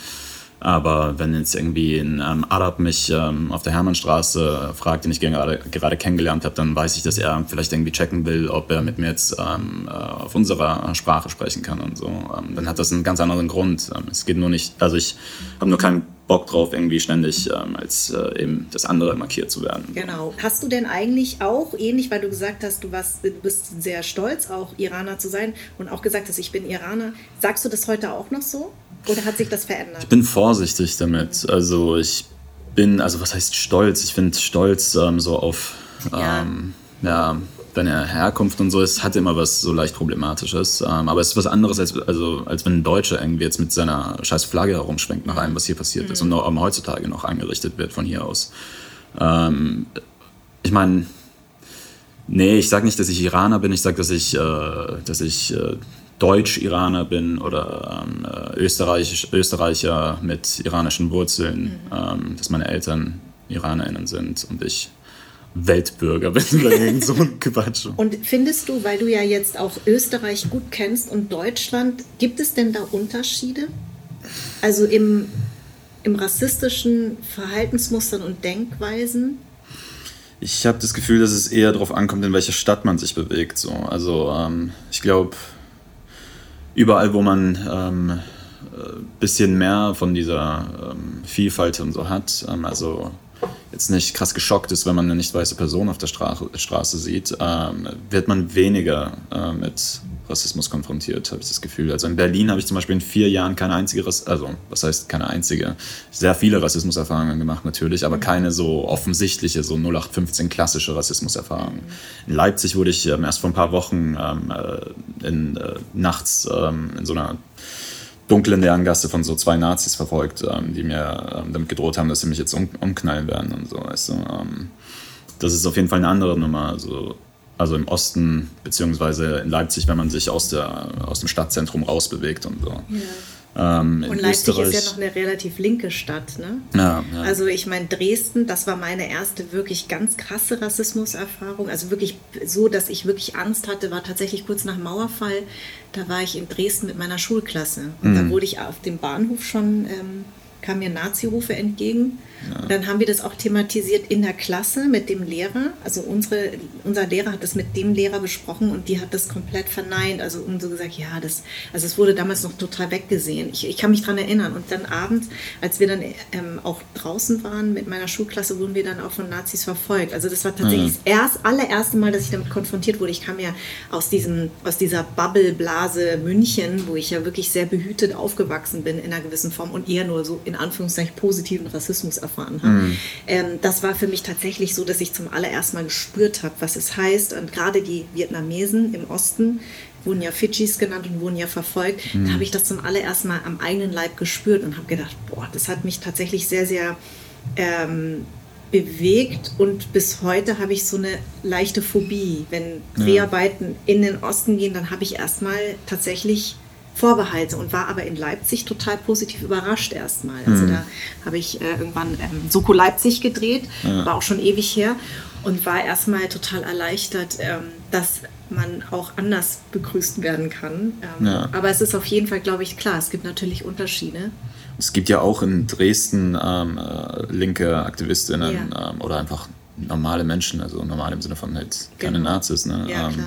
Aber wenn jetzt irgendwie ein ähm, Arab mich ähm, auf der Hermannstraße fragt, den ich gerade, gerade kennengelernt habe, dann weiß ich, dass er vielleicht irgendwie checken will, ob er mit mir jetzt ähm, äh, auf unserer Sprache sprechen kann und so. Ähm, dann hat das einen ganz anderen Grund. Ähm, es geht nur nicht, also ich habe nur keinen Bock drauf, irgendwie ständig ähm, als äh, eben das andere markiert zu werden. Genau. Hast du denn eigentlich auch, ähnlich, weil du gesagt hast, du, warst, du bist sehr stolz, auch Iraner zu sein und auch gesagt hast, ich bin Iraner, sagst du das heute auch noch so? Oder hat sich das verändert? Ich bin vorsichtig damit. Also ich bin, also was heißt stolz? Ich finde stolz ähm, so auf ja. Ähm, ja, deine Herkunft und so, es hat immer was so leicht Problematisches. Ähm, aber es ist was anderes, als, also, als wenn ein Deutscher irgendwie jetzt mit seiner scheiß Flagge herumschwenkt nach allem, was hier passiert mhm. ist und noch, um, heutzutage noch angerichtet wird von hier aus. Ähm, ich meine, nee, ich sage nicht, dass ich Iraner bin, ich sage, dass ich, äh, dass ich äh, Deutsch-Iraner bin oder ähm, äh, Österreich, Österreicher mit iranischen Wurzeln, mhm. ähm, dass meine Eltern IranerInnen sind und ich Weltbürger bin oder irgend so ein Quatsch. Und findest du, weil du ja jetzt auch Österreich gut kennst und Deutschland, gibt es denn da Unterschiede? Also im, im rassistischen Verhaltensmustern und Denkweisen? Ich habe das Gefühl, dass es eher darauf ankommt, in welcher Stadt man sich bewegt. So. Also ähm, ich glaube, überall, wo man ähm, ein äh, bisschen mehr von dieser ähm, Vielfalt und so hat, ähm, also jetzt nicht krass geschockt ist, wenn man eine nicht weiße Person auf der Straße, Straße sieht, ähm, wird man weniger äh, mit Rassismus konfrontiert, habe ich das Gefühl. Also in Berlin habe ich zum Beispiel in vier Jahren keine einzige, also was heißt keine einzige, sehr viele Rassismuserfahrungen gemacht natürlich, aber keine so offensichtliche, so 0815 klassische Rassismuserfahrungen. In Leipzig wurde ich ähm, erst vor ein paar Wochen ähm, äh, in, äh, nachts ähm, in so einer dunklen Lerngasse von so zwei Nazis verfolgt, ähm, die mir ähm, damit gedroht haben, dass sie mich jetzt um, umknallen werden und so. Ähm, das ist auf jeden Fall eine andere Nummer. Also, also im Osten, beziehungsweise in Leipzig, wenn man sich aus, der, aus dem Stadtzentrum rausbewegt und so. Ja. Ähm, und Leipzig Österreich. ist ja noch eine relativ linke Stadt. Ne? Ja, ja. Also ich meine, Dresden, das war meine erste wirklich ganz krasse Rassismuserfahrung. Also wirklich so, dass ich wirklich Angst hatte, war tatsächlich kurz nach Mauerfall. Da war ich in Dresden mit meiner Schulklasse. Und mhm. da wurde ich auf dem Bahnhof schon, ähm, kamen mir Nazi-Rufe entgegen. Ja. Dann haben wir das auch thematisiert in der Klasse mit dem Lehrer. Also unsere, unser Lehrer hat das mit dem Lehrer besprochen und die hat das komplett verneint. Also und so gesagt, ja, das, also es wurde damals noch total weggesehen. Ich, ich kann mich daran erinnern. Und dann abends, als wir dann ähm, auch draußen waren mit meiner Schulklasse, wurden wir dann auch von Nazis verfolgt. Also das war tatsächlich mhm. das erst, allererste Mal, dass ich damit konfrontiert wurde. Ich kam ja aus, diesem, aus dieser Bubble-Blase München, wo ich ja wirklich sehr behütet aufgewachsen bin in einer gewissen Form und eher nur so in Anführungszeichen positiven Rassismus erfahren habe. Mhm. Ähm, das war für mich tatsächlich so, dass ich zum allerersten Mal gespürt habe, was es heißt. Und gerade die Vietnamesen im Osten wurden ja Fidschis genannt und wurden ja verfolgt. Mhm. Da habe ich das zum allerersten Mal am eigenen Leib gespürt und habe gedacht, boah, das hat mich tatsächlich sehr, sehr ähm, bewegt und bis heute habe ich so eine leichte Phobie. Wenn Dreharbeiten ja. in den Osten gehen, dann habe ich erstmal tatsächlich Vorbehalte und war aber in Leipzig total positiv überrascht erstmal. Also mhm. da habe ich äh, irgendwann ähm, Soko Leipzig gedreht, ja. war auch schon ewig her und war erstmal total erleichtert, ähm, dass man auch anders begrüßt werden kann. Ähm, ja. Aber es ist auf jeden Fall, glaube ich, klar, es gibt natürlich Unterschiede. Es gibt ja auch in Dresden ähm, äh, linke Aktivistinnen ja. ähm, oder einfach normale Menschen, also normal im Sinne von halt keine genau. Nazis. Ne? Ja, ähm, klar.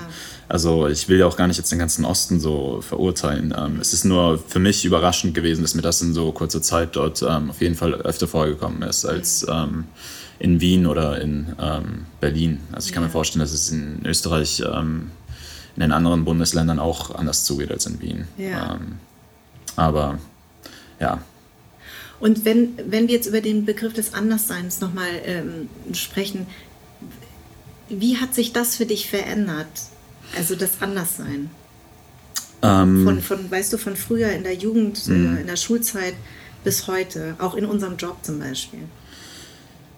Also ich will ja auch gar nicht jetzt den ganzen Osten so verurteilen. Ähm, es ist nur für mich überraschend gewesen, dass mir das in so kurzer Zeit dort ähm, auf jeden Fall öfter vorgekommen ist als ähm, in Wien oder in ähm, Berlin. Also ich kann mir vorstellen, dass es in Österreich ähm, in den anderen Bundesländern auch anders zugeht als in Wien. Ja. Ähm, aber ja, und wenn, wenn wir jetzt über den Begriff des Andersseins nochmal ähm, sprechen, wie hat sich das für dich verändert? Also das Anderssein. Ähm, von, von, weißt du, von früher in der Jugend, mhm. in der Schulzeit bis heute, auch in unserem Job zum Beispiel.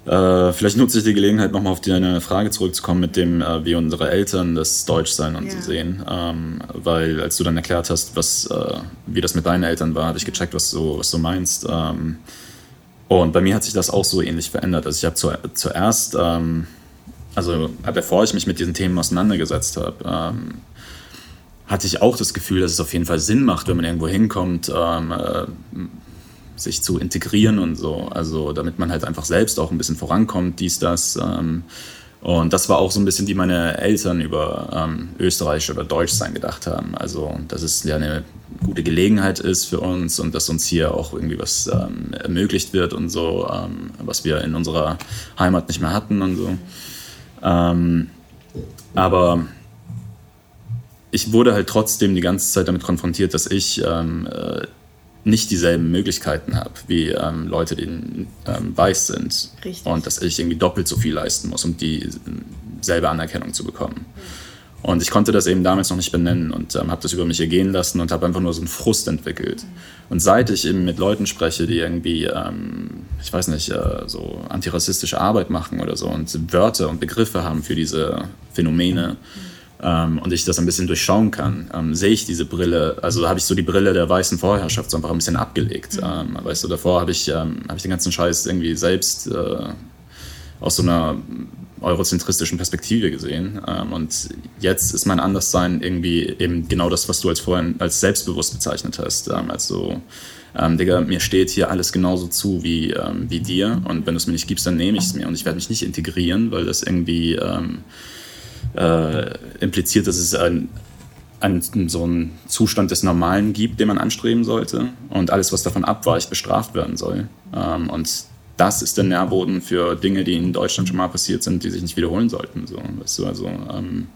Äh, vielleicht nutze ich die Gelegenheit, nochmal auf deine Frage zurückzukommen, mit dem, äh, wie unsere Eltern das Deutschsein und ja. so sehen. Ähm, weil, als du dann erklärt hast, was, äh, wie das mit deinen Eltern war, habe ich gecheckt, was du, was du meinst. Ähm, und bei mir hat sich das auch so ähnlich verändert. Also, ich habe zu, zuerst ähm, also bevor ich mich mit diesen Themen auseinandergesetzt habe, ähm, hatte ich auch das Gefühl, dass es auf jeden Fall Sinn macht, wenn man irgendwo hinkommt, ähm, äh, sich zu integrieren und so. Also damit man halt einfach selbst auch ein bisschen vorankommt, dies, das. Ähm, und das war auch so ein bisschen, wie meine Eltern über ähm, Österreich oder Deutsch sein gedacht haben. Also, dass es ja eine gute Gelegenheit ist für uns und dass uns hier auch irgendwie was ähm, ermöglicht wird und so, ähm, was wir in unserer Heimat nicht mehr hatten und so. Ähm, aber ich wurde halt trotzdem die ganze Zeit damit konfrontiert, dass ich ähm, äh, nicht dieselben Möglichkeiten habe wie ähm, Leute, die ähm, weiß sind. Richtig. Und dass ich irgendwie doppelt so viel leisten muss, um dieselbe Anerkennung zu bekommen. Mhm. Und ich konnte das eben damals noch nicht benennen und ähm, habe das über mich ergehen lassen und habe einfach nur so einen Frust entwickelt. Mhm. Und seit ich eben mit Leuten spreche, die irgendwie, ähm, ich weiß nicht, äh, so antirassistische Arbeit machen oder so und Wörter und Begriffe haben für diese Phänomene, mhm. ähm, und ich das ein bisschen durchschauen kann, ähm, sehe ich diese Brille, also habe ich so die Brille der weißen Vorherrschaft so einfach ein bisschen abgelegt. Mhm. Ähm, weißt du, davor habe ich, ähm, hab ich den ganzen Scheiß irgendwie selbst äh, aus so einer eurozentristischen Perspektive gesehen. Ähm, und jetzt ist mein Anderssein irgendwie eben genau das, was du als vorhin als selbstbewusst bezeichnet hast. Ähm, also, ähm, Digga, mir steht hier alles genauso zu wie, ähm, wie dir. Und wenn du es mir nicht gibst, dann nehme ich es mir. Und ich werde mich nicht integrieren, weil das irgendwie ähm, äh, impliziert, dass es ein, ein, so einen Zustand des Normalen gibt, den man anstreben sollte. Und alles, was davon abweicht, bestraft werden soll. Ähm, und das ist der Nährboden für Dinge, die in Deutschland schon mal passiert sind, die sich nicht wiederholen sollten. So, weißt du, also ähm,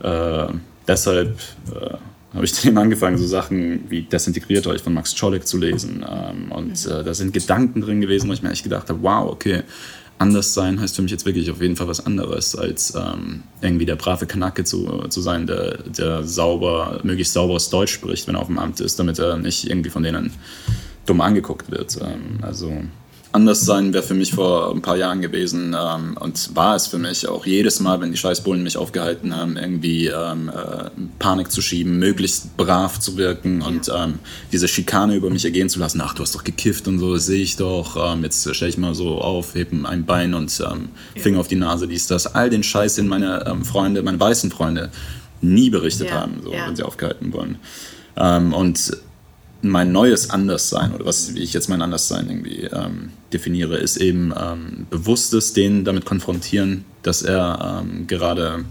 äh, deshalb äh, habe ich dann angefangen, so Sachen wie Desintegriert euch von Max Czolek zu lesen. Ähm, und äh, da sind Gedanken drin gewesen, wo ich mir echt gedacht habe, wow, okay, anders sein heißt für mich jetzt wirklich auf jeden Fall was anderes, als ähm, irgendwie der brave Kanake zu, zu sein, der, der sauber, möglichst sauberes Deutsch spricht, wenn er auf dem Amt ist, damit er nicht irgendwie von denen dumm angeguckt wird. Ähm, also anders sein wäre für mich vor ein paar Jahren gewesen ähm, und war es für mich auch jedes Mal, wenn die Scheißbullen mich aufgehalten haben, irgendwie ähm, äh, Panik zu schieben, möglichst brav zu wirken und ähm, diese Schikane über mich ergehen zu lassen. Ach, du hast doch gekifft und so, das sehe ich doch. Ähm, jetzt stelle ich mal so auf, hebe ein Bein und ähm, Finger auf die Nase, dies, das. All den Scheiß, den meine ähm, Freunde, meine weißen Freunde nie berichtet ja. haben, so, ja. wenn sie aufgehalten wurden. und mein neues Anderssein oder was, wie ich jetzt mein Anderssein irgendwie ähm, definiere, ist eben ähm, bewusstes den damit konfrontieren, dass er ähm, gerade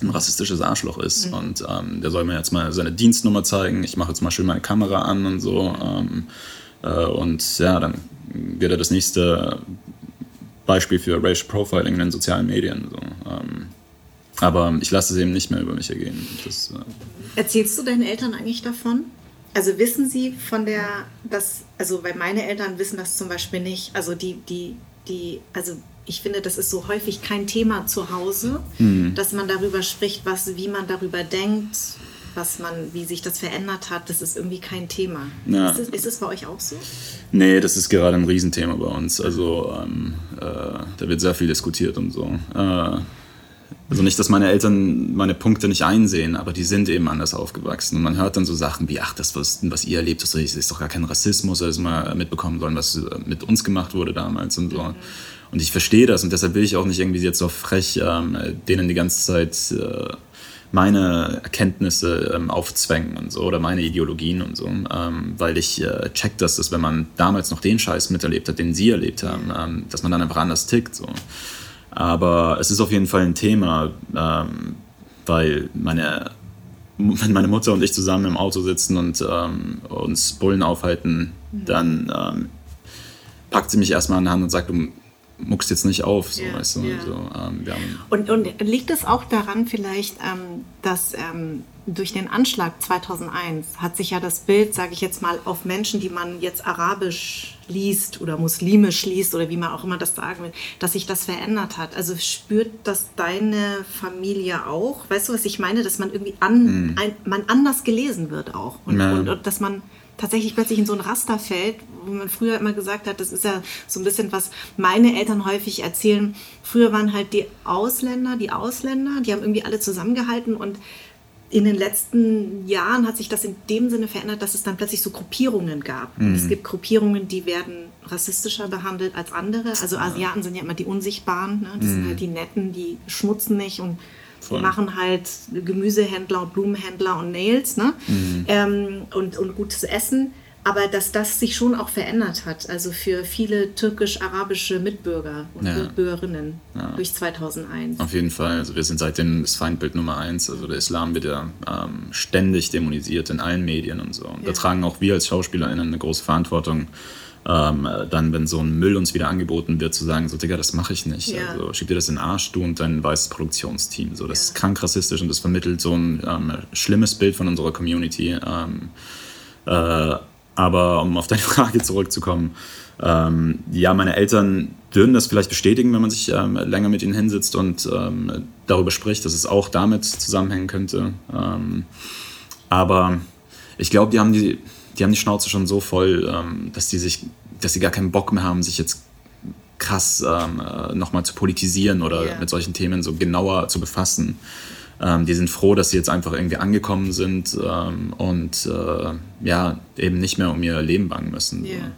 ein rassistisches Arschloch ist. Mhm. Und ähm, der soll mir jetzt mal seine Dienstnummer zeigen. Ich mache jetzt mal schön meine Kamera an und so. Ähm, äh, und ja, dann wird er das nächste Beispiel für Racial Profiling in den sozialen Medien. So. Ähm, aber ich lasse es eben nicht mehr über mich ergehen. Das, äh Erzählst du deinen Eltern eigentlich davon? Also wissen Sie von der, das, also weil meine Eltern wissen das zum Beispiel nicht. Also die, die, die, also ich finde, das ist so häufig kein Thema zu Hause, mhm. dass man darüber spricht, was, wie man darüber denkt, was man, wie sich das verändert hat. Das ist irgendwie kein Thema. Ja. Ist, es, ist es bei euch auch so? Nee, das ist gerade ein Riesenthema bei uns. Also ähm, äh, da wird sehr viel diskutiert und so. Äh, also nicht, dass meine Eltern meine Punkte nicht einsehen, aber die sind eben anders aufgewachsen. Und man hört dann so Sachen wie, ach, das, was, was ihr erlebt, das ist doch gar kein Rassismus, das mal mitbekommen sollen, was mit uns gemacht wurde damals und so. Und ich verstehe das und deshalb will ich auch nicht irgendwie jetzt so frech ähm, denen die ganze Zeit äh, meine Erkenntnisse ähm, aufzwängen und so oder meine Ideologien und so, ähm, weil ich äh, check, dass das, wenn man damals noch den Scheiß miterlebt hat, den sie erlebt haben, ähm, dass man dann einfach anders tickt. So. Aber es ist auf jeden Fall ein Thema, ähm, weil meine, wenn meine Mutter und ich zusammen im Auto sitzen und ähm, uns Bullen aufhalten, mhm. dann ähm, packt sie mich erstmal an die Hand und sagt, du muckst jetzt nicht auf. So, ja, weißt du? ja. so, ähm, und, und, liegt es auch daran vielleicht, ähm, dass ähm, durch den Anschlag 2001 hat sich ja das Bild, sage ich jetzt mal, auf Menschen, die man jetzt arabisch liest oder muslimisch liest oder wie man auch immer das sagen will, dass sich das verändert hat. Also spürt das deine Familie auch? Weißt du, was ich meine? Dass man irgendwie an, mhm. ein, man anders gelesen wird auch und, ja. und, und dass man tatsächlich plötzlich in so ein Raster fällt, wo man früher immer gesagt hat, das ist ja so ein bisschen, was meine Eltern häufig erzählen. Früher waren halt die Ausländer, die Ausländer, die haben irgendwie alle zusammengehalten und in den letzten Jahren hat sich das in dem Sinne verändert, dass es dann plötzlich so Gruppierungen gab. Mhm. Es gibt Gruppierungen, die werden rassistischer behandelt als andere. Also Asiaten sind ja immer die Unsichtbaren. Ne? Das mhm. sind halt die Netten, die schmutzen nicht und Voll. machen halt Gemüsehändler und Blumenhändler und Nails ne? Mhm. Ähm, und, und gutes Essen aber dass das sich schon auch verändert hat, also für viele türkisch-arabische Mitbürger und ja. Mitbürgerinnen ja. durch 2001. Auf jeden Fall, also wir sind seitdem das Feindbild Nummer eins, also der Islam wird ja ähm, ständig dämonisiert in allen Medien und so. Und ja. da tragen auch wir als SchauspielerInnen eine große Verantwortung, ähm, dann, wenn so ein Müll uns wieder angeboten wird, zu sagen, so, Digga, das mache ich nicht. Ja. Also schieb dir das in den Arsch, du und dein weißes Produktionsteam. So, das ja. ist krank rassistisch und das vermittelt so ein ähm, schlimmes Bild von unserer Community. Ähm, äh, aber um auf deine Frage zurückzukommen, ähm, ja, meine Eltern würden das vielleicht bestätigen, wenn man sich ähm, länger mit ihnen hinsitzt und ähm, darüber spricht, dass es auch damit zusammenhängen könnte. Ähm, aber ich glaube, die haben die, die haben die Schnauze schon so voll, ähm, dass die sich, dass sie gar keinen Bock mehr haben, sich jetzt krass ähm, äh, nochmal zu politisieren oder yeah. mit solchen Themen so genauer zu befassen. ähm, die sind froh, dass sie jetzt einfach irgendwie angekommen sind ähm, und äh, ja, eben nicht mehr um ihr Leben bangen müssen. Yeah.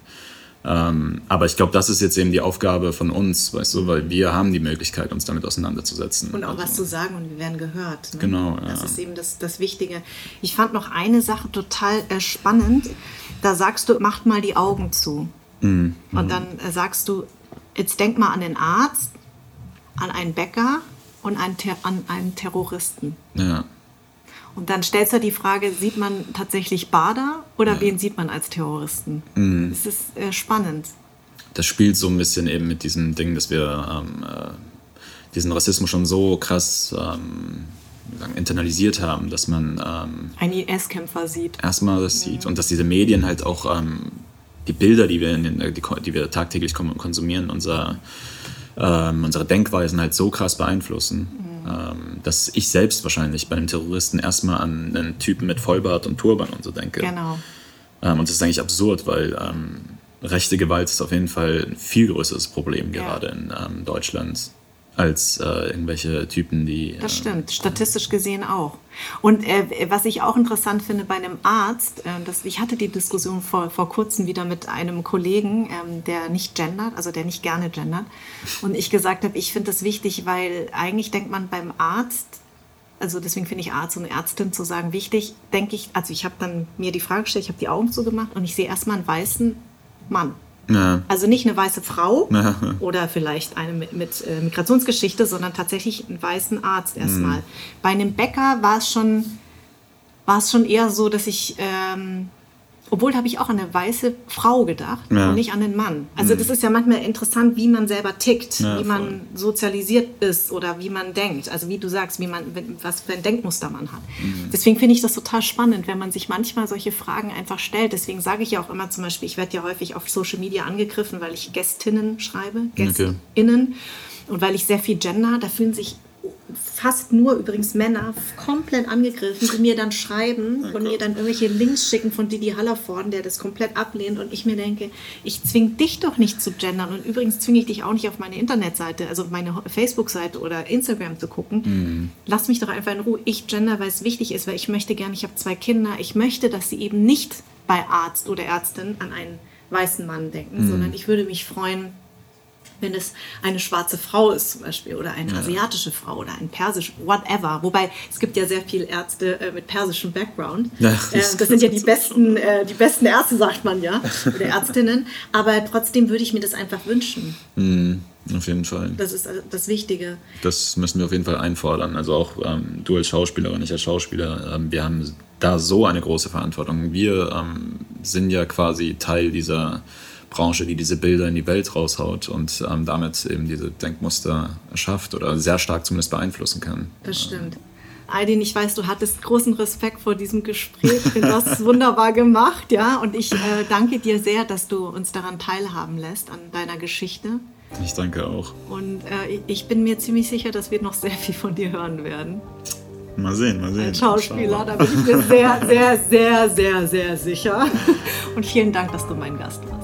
Ähm, aber ich glaube, das ist jetzt eben die Aufgabe von uns, weißt du, weil wir haben die Möglichkeit, uns damit auseinanderzusetzen. Und auch also, was zu sagen und wir werden gehört. Ne? Genau. Das ja. ist eben das, das Wichtige. Ich fand noch eine Sache total äh, spannend. Da sagst du, macht mal die Augen zu. Mhm. Und dann äh, sagst du, jetzt denk mal an den Arzt, an einen Bäcker und einen an einen Terroristen. Ja. Und dann stellst du die Frage, sieht man tatsächlich Bader oder ja. wen sieht man als Terroristen? Mhm. Das ist äh, spannend. Das spielt so ein bisschen eben mit diesem Ding, dass wir ähm, äh, diesen Rassismus schon so krass ähm, internalisiert haben, dass man ähm, einen IS-Kämpfer sieht. Erstmal das sieht und dass diese Medien halt auch ähm, die Bilder, die wir, in den, die, die wir tagtäglich konsumieren, unser, ähm, unsere Denkweisen halt so krass beeinflussen. Ähm, dass ich selbst wahrscheinlich bei den Terroristen erstmal an einen Typen mit Vollbart und Turban und so denke. Genau. Ähm, und das ist eigentlich absurd, weil ähm, rechte Gewalt ist auf jeden Fall ein viel größeres Problem ja. gerade in ähm, Deutschland als äh, irgendwelche Typen, die. Das stimmt, äh, statistisch gesehen auch. Und äh, was ich auch interessant finde bei einem Arzt, äh, das, ich hatte die Diskussion vor, vor kurzem wieder mit einem Kollegen, ähm, der nicht gendert, also der nicht gerne gendert. Und ich gesagt habe, ich finde das wichtig, weil eigentlich denkt man beim Arzt, also deswegen finde ich Arzt und Ärztin zu sagen wichtig, denke ich, also ich habe dann mir die Frage gestellt, ich habe die Augen zugemacht und ich sehe erstmal einen weißen Mann. Ja. Also nicht eine weiße Frau ja. oder vielleicht eine mit, mit äh, Migrationsgeschichte, sondern tatsächlich einen weißen Arzt erstmal. Mhm. Bei einem Bäcker war es schon, war es schon eher so, dass ich ähm, obwohl habe ich auch an eine weiße Frau gedacht ja. und nicht an den Mann. Also mhm. das ist ja manchmal interessant, wie man selber tickt, ja, wie man sozialisiert ist oder wie man denkt. Also wie du sagst, wie man, was für ein Denkmuster man hat. Mhm. Deswegen finde ich das total spannend, wenn man sich manchmal solche Fragen einfach stellt. Deswegen sage ich ja auch immer zum Beispiel, ich werde ja häufig auf Social Media angegriffen, weil ich Gästinnen schreibe, Gästinnen. Okay. Und weil ich sehr viel gender, da fühlen sich fast nur übrigens Männer komplett angegriffen, die mir dann schreiben oh und mir dann irgendwelche Links schicken von Didi Hallervorden, der das komplett ablehnt und ich mir denke, ich zwinge dich doch nicht zu gendern und übrigens zwinge ich dich auch nicht auf meine Internetseite, also auf meine Facebook-Seite oder Instagram zu gucken. Mhm. Lass mich doch einfach in Ruhe. Ich gender, weil es wichtig ist, weil ich möchte gerne, ich habe zwei Kinder, ich möchte, dass sie eben nicht bei Arzt oder Ärztin an einen weißen Mann denken, mhm. sondern ich würde mich freuen, wenn es eine schwarze Frau ist zum Beispiel oder eine ja. asiatische Frau oder ein persisch, whatever. Wobei es gibt ja sehr viele Ärzte äh, mit persischem Background. Ja, äh, das sind ja die besten, äh, die besten Ärzte, sagt man ja, oder Ärztinnen. Aber trotzdem würde ich mir das einfach wünschen. Mhm. Auf jeden Fall. Das ist äh, das Wichtige. Das müssen wir auf jeden Fall einfordern. Also auch ähm, du als Schauspielerin, ich als Schauspieler, ähm, wir haben da so eine große Verantwortung. Wir ähm, sind ja quasi Teil dieser Branche, die diese Bilder in die Welt raushaut und ähm, damit eben diese Denkmuster erschafft oder sehr stark zumindest beeinflussen kann. Das stimmt. Aydin, ich weiß, du hattest großen Respekt vor diesem Gespräch. Du hast es wunderbar gemacht, ja. Und ich äh, danke dir sehr, dass du uns daran teilhaben lässt, an deiner Geschichte. Ich danke auch. Und äh, ich bin mir ziemlich sicher, dass wir noch sehr viel von dir hören werden. Mal sehen, mal sehen. Als Schauspieler, da bin ich mir sehr, sehr, sehr, sehr, sehr sicher. Und vielen Dank, dass du mein Gast warst.